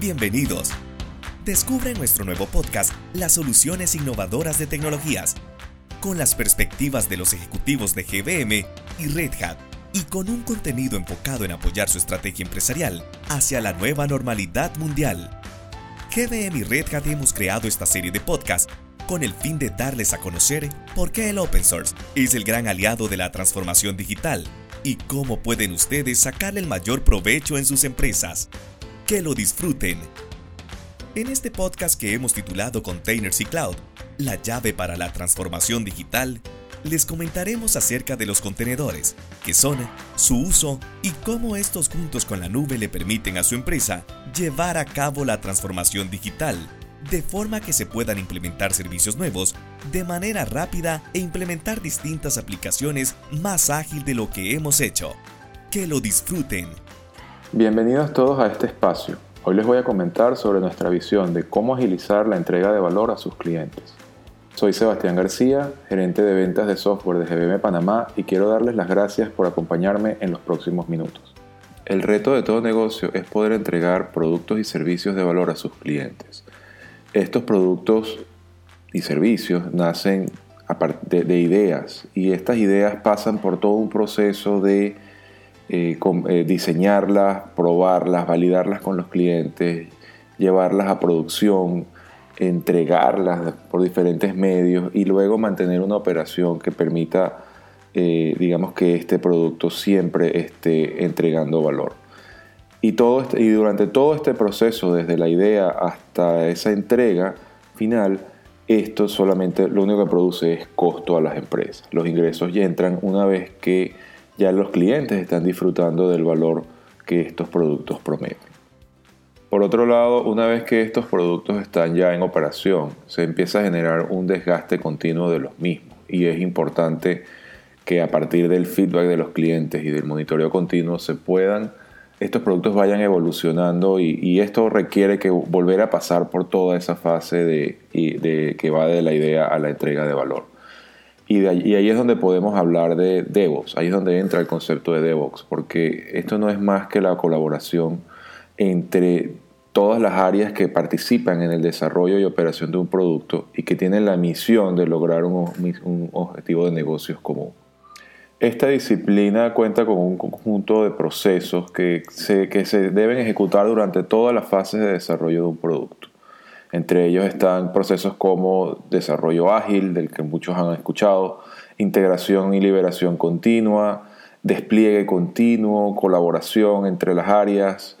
Bienvenidos. Descubre nuestro nuevo podcast Las soluciones innovadoras de tecnologías, con las perspectivas de los ejecutivos de GBM y Red Hat, y con un contenido enfocado en apoyar su estrategia empresarial hacia la nueva normalidad mundial. GBM y Red Hat hemos creado esta serie de podcasts con el fin de darles a conocer por qué el open source es el gran aliado de la transformación digital y cómo pueden ustedes sacarle el mayor provecho en sus empresas. Que lo disfruten. En este podcast que hemos titulado Containers y Cloud, la llave para la transformación digital, les comentaremos acerca de los contenedores, qué son, su uso y cómo estos juntos con la nube le permiten a su empresa llevar a cabo la transformación digital de forma que se puedan implementar servicios nuevos de manera rápida e implementar distintas aplicaciones más ágil de lo que hemos hecho. Que lo disfruten. Bienvenidos todos a este espacio. Hoy les voy a comentar sobre nuestra visión de cómo agilizar la entrega de valor a sus clientes. Soy Sebastián García, gerente de ventas de software de GBM Panamá y quiero darles las gracias por acompañarme en los próximos minutos. El reto de todo negocio es poder entregar productos y servicios de valor a sus clientes estos productos y servicios nacen de, de ideas y estas ideas pasan por todo un proceso de eh, eh, diseñarlas, probarlas, validarlas con los clientes, llevarlas a producción, entregarlas por diferentes medios y luego mantener una operación que permita, eh, digamos, que este producto siempre esté entregando valor. Y, todo este, y durante todo este proceso, desde la idea hasta esa entrega final, esto solamente lo único que produce es costo a las empresas. Los ingresos ya entran una vez que ya los clientes están disfrutando del valor que estos productos prometen. Por otro lado, una vez que estos productos están ya en operación, se empieza a generar un desgaste continuo de los mismos y es importante que a partir del feedback de los clientes y del monitoreo continuo se puedan estos productos vayan evolucionando y, esto requiere que volver a pasar por toda esa fase de, que va de la idea a la entrega de valor. Y, ahí es donde podemos hablar de DevOps, ahí es donde entra el concepto de DevOps, porque esto no es más que la colaboración entre todas las áreas que participan en el desarrollo y operación de un producto y que tienen la misión de lograr un objetivo de negocios común. Esta disciplina cuenta con un conjunto de procesos que se deben ejecutar durante todas las fases de desarrollo de un producto. Entre ellos están procesos como desarrollo ágil, del que muchos han escuchado, integración y liberación continua, despliegue continuo, colaboración entre las áreas,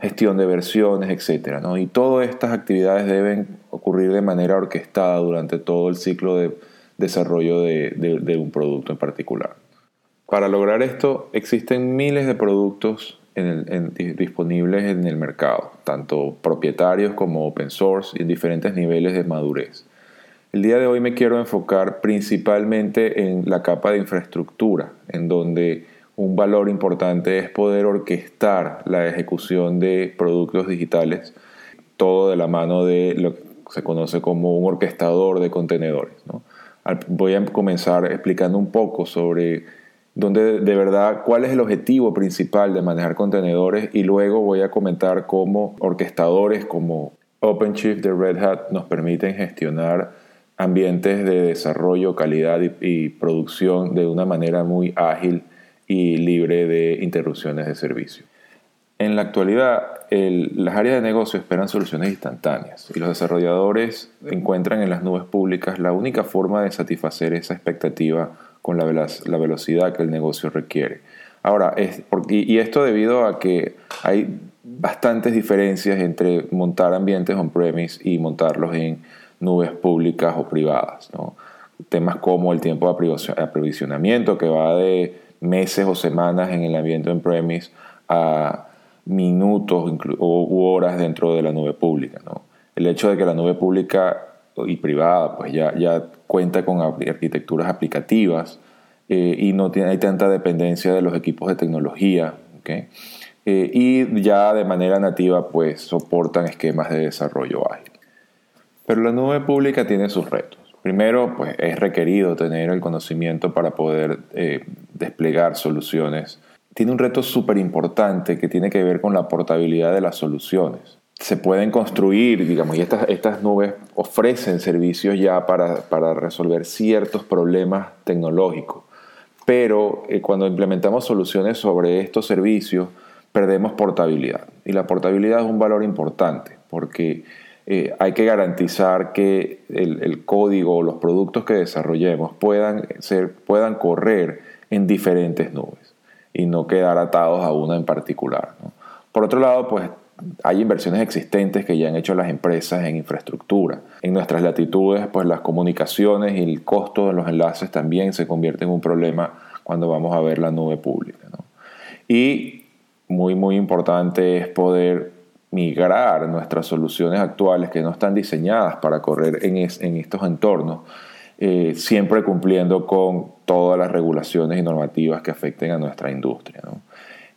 gestión de versiones, etc. Y todas estas actividades deben ocurrir de manera orquestada durante todo el ciclo de desarrollo de un producto en particular. Para lograr esto existen miles de productos disponibles en el mercado, tanto propietarios como open source y en diferentes niveles de madurez. El día de hoy me quiero enfocar principalmente en la capa de infraestructura, en donde un valor importante es poder orquestar la ejecución de productos digitales, todo de la mano de lo que se conoce como un orquestador de contenedores. Voy a comenzar explicando un poco sobre donde de verdad cuál es el objetivo principal de manejar contenedores y luego voy a comentar cómo orquestadores como OpenShift de Red Hat nos permiten gestionar ambientes de desarrollo, calidad y, producción de una manera muy ágil y libre de interrupciones de servicio. En la actualidad, las áreas de negocio esperan soluciones instantáneas y los desarrolladores encuentran en las nubes públicas la única forma de satisfacer esa expectativa con la, la velocidad que el negocio requiere. Ahora, es, y esto debido a que hay bastantes diferencias entre montar ambientes on-premise y montarlos en nubes públicas o privadas. Temas como el tiempo de aprovisionamiento, que va de meses o semanas en el ambiente on-premise a minutos u horas dentro de la nube pública. El hecho de que la nube pública y privada pues ya, ya cuenta con arquitecturas aplicativas eh, y no tiene, hay tanta dependencia de los equipos de tecnología. ¿okay? Eh, y ya de manera nativa pues soportan esquemas de desarrollo ágil. Pero la nube pública tiene sus retos. Primero, pues es requerido tener el conocimiento para poder eh, desplegar soluciones. Tiene un reto súper importante que tiene que ver con la portabilidad de las soluciones. se pueden construir, digamos, y estas, nubes ofrecen servicios ya para, para resolver ciertos problemas tecnológicos. Pero eh, cuando implementamos soluciones sobre estos servicios, perdemos portabilidad. Y la portabilidad es un valor importante porque eh, hay que garantizar que el, el, código o los productos que desarrollemos puedan, ser, puedan correr en diferentes nubes y no quedar atados a una en particular. Por otro lado, pues hay inversiones existentes que ya han hecho las empresas en infraestructura. En nuestras latitudes, pues las comunicaciones y el costo de los enlaces también se convierte en un problema cuando vamos a ver la nube pública. Y muy, muy importante es poder migrar nuestras soluciones actuales que no están diseñadas para correr en, estos entornos, eh, siempre cumpliendo con todas las regulaciones y normativas que afecten a nuestra industria.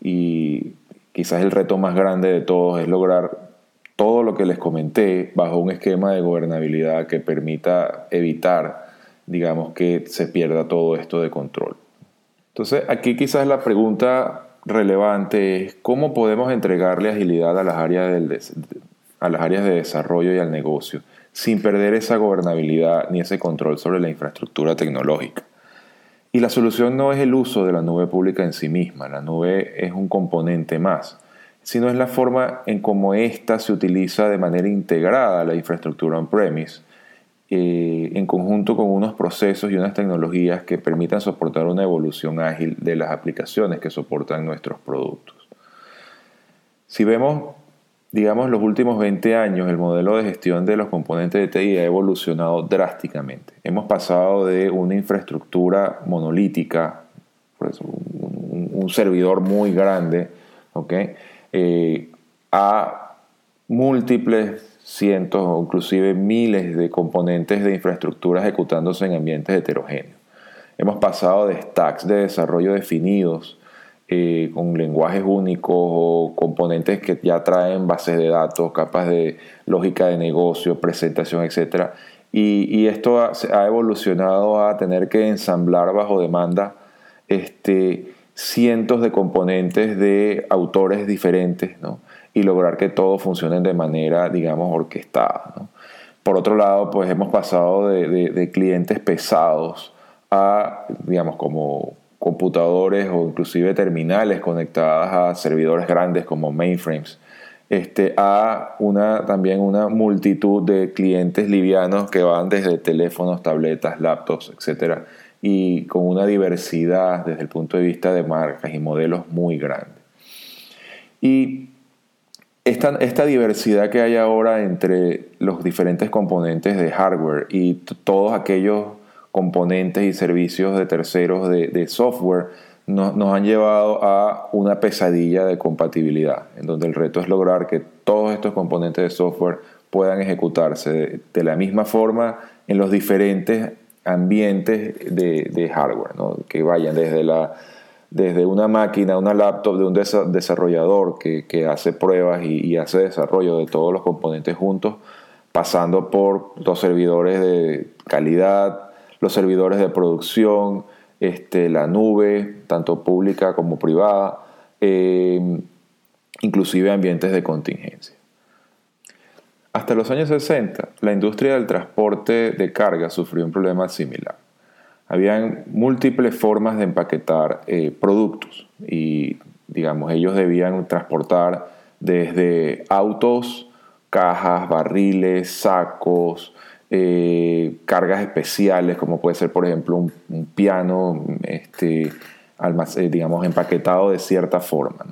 Y quizás el reto más grande de todos es lograr todo lo que les comenté bajo un esquema de gobernabilidad que permita evitar, digamos, que se pierda todo esto de control. Entonces, aquí quizás la pregunta relevante es cómo podemos entregarle agilidad a las áreas, a las áreas de desarrollo y al negocio sin perder esa gobernabilidad ni ese control sobre la infraestructura tecnológica. Y la solución no es el uso de la nube pública en sí misma, la nube es un componente más, sino es la forma en cómo ésta se utiliza de manera integrada la infraestructura on-premise, eh, en conjunto con unos procesos y unas tecnologías que permitan soportar una evolución ágil de las aplicaciones que soportan nuestros productos. Si vemos digamos, los últimos 20 años el modelo de gestión de los componentes de TI ha evolucionado drásticamente. Hemos pasado de una infraestructura monolítica, un, servidor muy grande, eh, a múltiples cientos o inclusive miles de componentes de infraestructura ejecutándose en ambientes heterogéneos. Hemos pasado de stacks de desarrollo definidos eh, con lenguajes únicos o componentes que ya traen bases de datos, capas de lógica de negocio, presentación, etc. Y, esto ha, evolucionado a tener que ensamblar bajo demanda este, cientos de componentes de autores diferentes y lograr que todo funcione de manera, digamos, orquestada. Por otro lado, pues hemos pasado de clientes pesados a, digamos, como computadores o inclusive terminales conectadas a servidores grandes como mainframes, este, a una, también una multitud de clientes livianos que van desde teléfonos, tabletas, laptops, etc. Y con una diversidad desde el punto de vista de marcas y modelos muy grande. Y esta, esta diversidad que hay ahora entre los diferentes componentes de hardware y todos aquellos componentes y servicios de terceros de, software nos han llevado a una pesadilla de compatibilidad, en donde el reto es lograr que todos estos componentes de software puedan ejecutarse de, la misma forma en los diferentes ambientes de, hardware, que vayan desde, la, desde una máquina, una laptop de un desarrollador que, hace pruebas y, y, hace desarrollo de todos los componentes juntos, pasando por los servidores de calidad, los servidores de producción, este, la nube, tanto pública como privada, em, inclusive ambientes de contingencia. Hasta los años 60, la industria del transporte de carga sufrió un problema similar. Habían múltiples formas de empaquetar eh, productos y, digamos, ellos debían transportar desde autos, cajas, barriles, sacos, eh, cargas especiales, como puede ser, por ejemplo, un, piano, este, eh, digamos, empaquetado de cierta forma.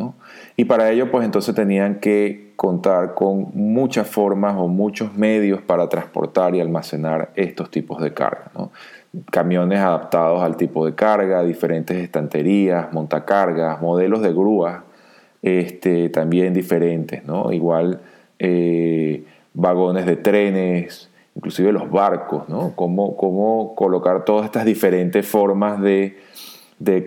Y para ello, pues entonces tenían que contar con muchas formas o muchos medios para transportar y almacenar estos tipos de carga. Camiones adaptados al tipo de carga, diferentes estanterías, montacargas, modelos de grúas este, también diferentes, igual eh, vagones de trenes, inclusive los barcos, ¿no? Cómo, cómo colocar todas estas diferentes formas de,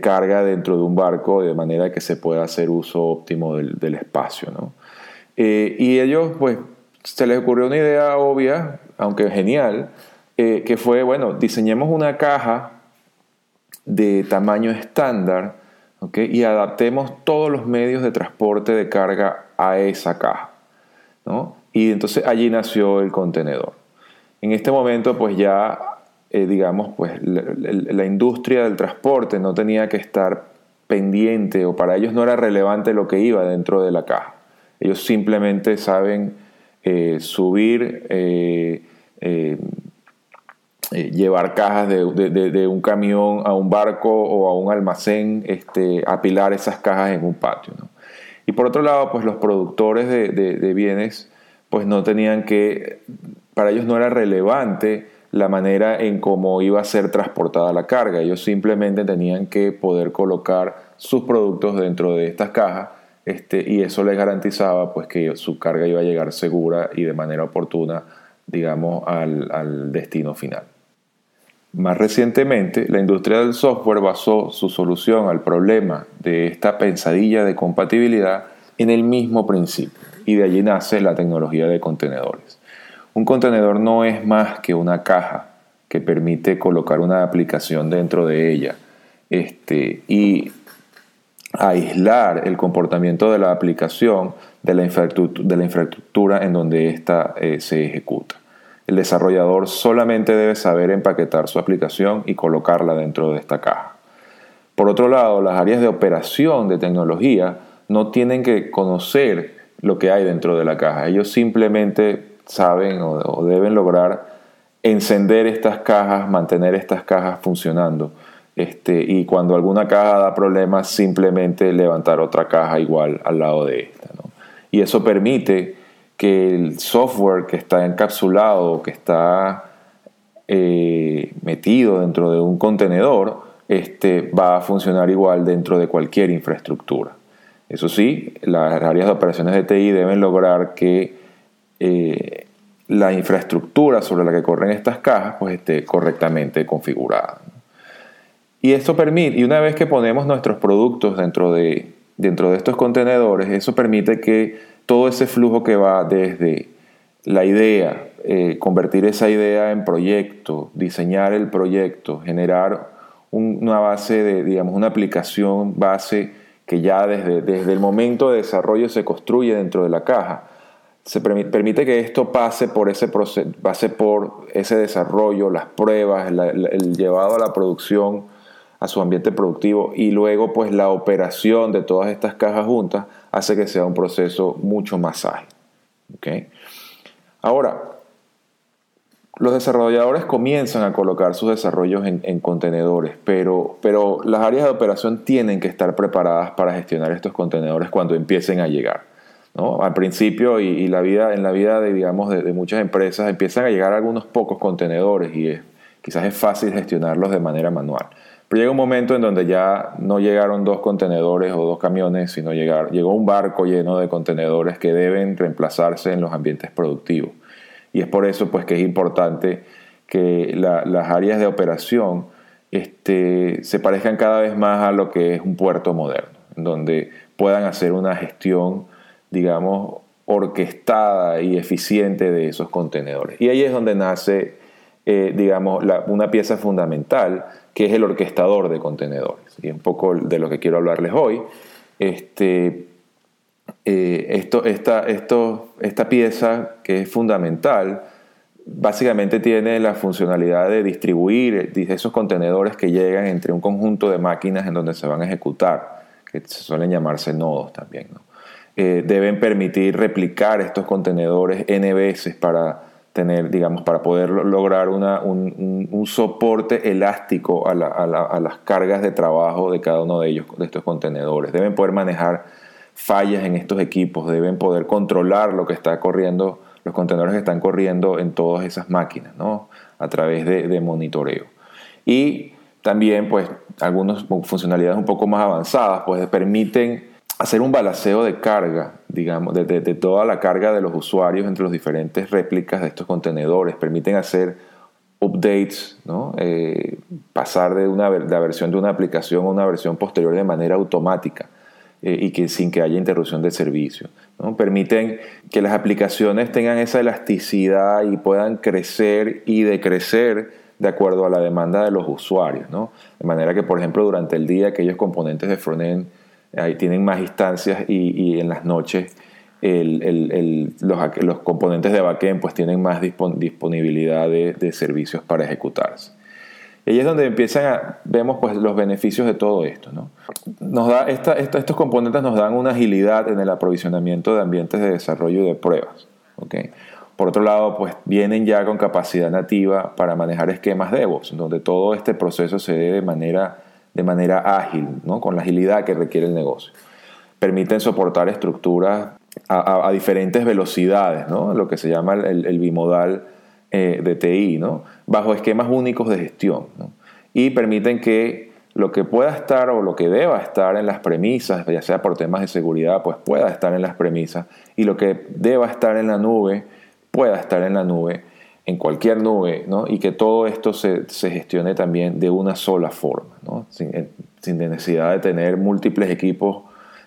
carga dentro de un barco de manera que se pueda hacer uso óptimo del, espacio, ¿no? Eh, y ellos, pues, se les ocurrió una idea obvia, aunque genial, eh, que fue, bueno, diseñemos una caja de tamaño estándar y adaptemos todos los medios de transporte de carga a esa caja. ¿no? Y entonces allí nació el contenedor. En este momento, pues ya, eh, digamos, pues la, industria del transporte no tenía que estar pendiente o para ellos no era relevante lo que iba dentro de la caja. Ellos simplemente saben eh, subir, eh, llevar cajas de, un camión a un barco o a un almacén, este, apilar esas cajas en un patio. Y por otro lado, pues los productores de bienes pues no tenían que, para ellos no era relevante la manera en cómo iba a ser transportada la carga. Ellos simplemente tenían que poder colocar sus productos dentro de estas cajas este, y eso les garantizaba pues, que su carga iba a llegar segura y de manera oportuna, digamos, al, al destino final. Más recientemente, la industria del software basó su solución al problema de esta pensadilla de compatibilidad en el mismo principio y de allí nace la tecnología de contenedores. Un contenedor no es más que una caja que permite colocar una aplicación dentro de ella este, y aislar el comportamiento de la aplicación de la infraestructura, en donde ésta eh, se ejecuta. El desarrollador solamente debe saber empaquetar su aplicación y colocarla dentro de esta caja. Por otro lado, las áreas de operación de tecnología no tienen que conocer lo que hay dentro de la caja. Ellos simplemente saben o, deben lograr encender estas cajas, mantener estas cajas funcionando. Este, y cuando alguna caja da problemas, simplemente levantar otra caja igual al lado de esta. Y eso permite que el software que está encapsulado, que está eh, metido dentro de un contenedor, este, va a funcionar igual dentro de cualquier infraestructura. Eso sí, las áreas de operaciones de TI deben lograr que eh, la infraestructura sobre la que corren estas cajas pues, esté correctamente configurada. Y esto permite, y una vez que ponemos nuestros productos dentro de, dentro de estos contenedores, eso permite que todo ese flujo que va desde la idea, eh, convertir esa idea en proyecto, diseñar el proyecto, generar una base de, digamos, una aplicación base que ya desde, desde el momento de desarrollo se construye dentro de la caja. Se permite, que esto pase por ese proceso, pase por ese desarrollo, las pruebas, el llevado a la producción, a su ambiente productivo y luego pues la operación de todas estas cajas juntas hace que sea un proceso mucho más ágil. ¿okay? Ahora, los desarrolladores comienzan a colocar sus desarrollos en, contenedores, pero, pero, las áreas de operación tienen que estar preparadas para gestionar estos contenedores cuando empiecen a llegar. Al principio y, la vida, en la vida de, digamos, de, muchas empresas empiezan a llegar algunos pocos contenedores y quizás es fácil gestionarlos de manera manual. Pero llega un momento en donde ya no llegaron dos contenedores o dos camiones, sino llegar, llegó un barco lleno de contenedores que deben reemplazarse en los ambientes productivos. Y es por eso pues, que es importante que las áreas de operación este, se parezcan cada vez más a lo que es un puerto moderno, donde puedan hacer una gestión, digamos, orquestada y eficiente de esos contenedores. Y ahí es donde nace, eh, digamos, una pieza fundamental, que es el orquestador de contenedores. Y un poco de lo que quiero hablarles hoy. Este, eh, esto, esta, esto, esta pieza que es fundamental, básicamente tiene la funcionalidad de distribuir esos contenedores que llegan entre un conjunto de máquinas en donde se van a ejecutar, que suelen llamarse nodos también. Eh, deben permitir replicar estos contenedores n veces para tener, digamos, para poder lograr una, un, un, soporte elástico a, a las cargas de trabajo de cada uno de ellos, de estos contenedores. Deben poder manejar fallas en estos equipos, deben poder controlar lo que está corriendo, los contenedores que están corriendo en todas esas máquinas, ¿no? A través de, monitoreo. Y también, pues, algunas funcionalidades un poco más avanzadas, pues, permiten hacer un balanceo de carga, digamos, de, toda la carga de los usuarios entre las diferentes réplicas de estos contenedores, permiten hacer updates, ¿no? Eh, pasar de una, la versión de una aplicación a una versión posterior de manera automática. Eh, y que sin que haya interrupción del servicio. ¿no? Permiten que las aplicaciones tengan esa elasticidad y puedan crecer y decrecer de acuerdo a la demanda de los usuarios. ¿no? De manera que, por ejemplo, durante el día aquellos componentes de frontend ahí tienen más instancias y, en las noches los, componentes de backend pues tienen más disponibilidad de, servicios para ejecutarse. Y ahí es donde empiezan a, vemos pues los beneficios de todo esto. ¿no? Nos da estos componentes nos dan una agilidad en el aprovisionamiento de ambientes de desarrollo y de pruebas. ¿okay? Por otro lado, pues vienen ya con capacidad nativa para manejar esquemas DevOps, donde todo este proceso se dé de manera, de manera ágil, ¿no? con la agilidad que requiere el negocio. Permiten soportar estructuras a, diferentes velocidades, ¿no? lo que se llama el, bimodal eh, de ¿no? bajo esquemas únicos de gestión. Y permiten que lo que pueda estar o lo que deba estar en las premisas, ya sea por temas de seguridad, pues pueda estar en las premisas, y lo que deba estar en la nube pueda estar en la nube, en cualquier nube, ¿no? y que todo esto se, gestione también de una sola forma, ¿no? sin, sin, necesidad de tener múltiples equipos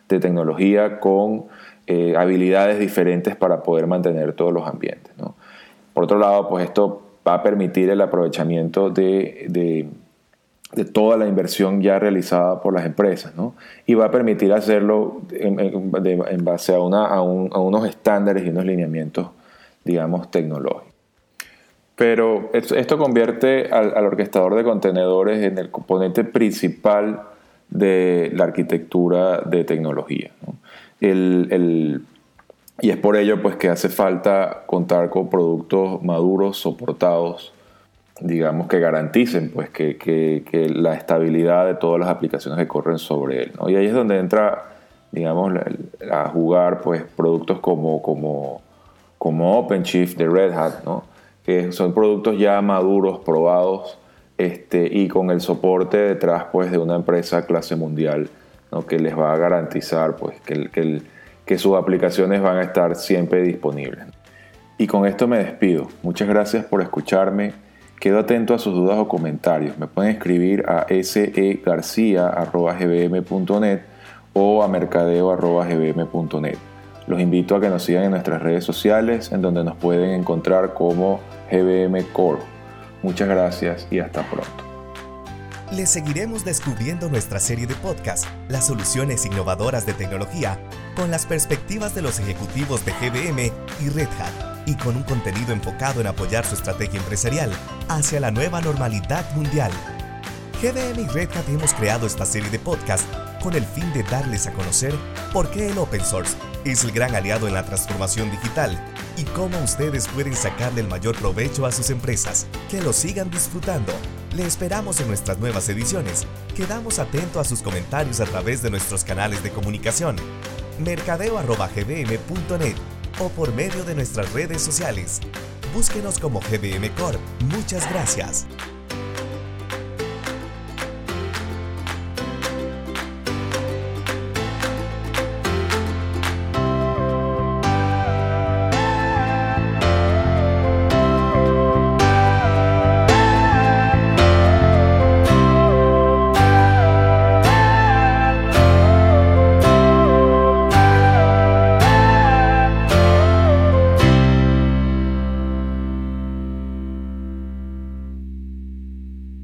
de tecnología con eh, habilidades diferentes para poder mantener todos los ambientes. ¿no? Por otro lado, pues esto va a permitir el aprovechamiento de, de, toda la inversión ya realizada por las empresas. Y va a permitir hacerlo en, base a, una, a, unos estándares y unos lineamientos digamos, tecnológico. Pero esto convierte al, orquestador de contenedores en el componente principal de la arquitectura de tecnología. y es por ello pues, que hace falta contar con productos maduros, soportados, digamos, que garanticen pues, que, la estabilidad de todas las aplicaciones que corren sobre él. Y ahí es donde entra, digamos, a jugar pues, productos como, como como OpenShift de Red Hat, ¿no? Que son productos ya maduros, probados este, y con el soporte detrás pues, de una empresa clase mundial ¿no? que les va a garantizar pues, que, que, que sus aplicaciones van a estar siempre disponibles. Y con esto me despido. Muchas gracias por escucharme. Quedo atento a sus dudas o comentarios. Me pueden escribir a segarcia.gbm.net o a mercadeo.gbm.net. Los invito a que nos sigan en nuestras redes sociales, en donde nos pueden encontrar como GBM Core. Muchas gracias y hasta pronto. Les seguiremos descubriendo nuestra serie de podcast, las soluciones innovadoras de tecnología, con las perspectivas de los ejecutivos de GBM y Red Hat, y con un contenido enfocado en apoyar su estrategia empresarial hacia la nueva normalidad mundial. GBM y Red Hat hemos creado esta serie de podcast con el fin de darles a conocer por qué el open source es el gran aliado en la transformación digital cómo ustedes pueden sacarle el mayor provecho a sus empresas. Que lo sigan disfrutando. Le esperamos en nuestras nuevas ediciones. Quedamos atentos a sus comentarios a través de nuestros canales de comunicación, mercadeo.gbm.net o por medio de nuestras redes sociales. Búsquenos como GBM Corp. Muchas gracias.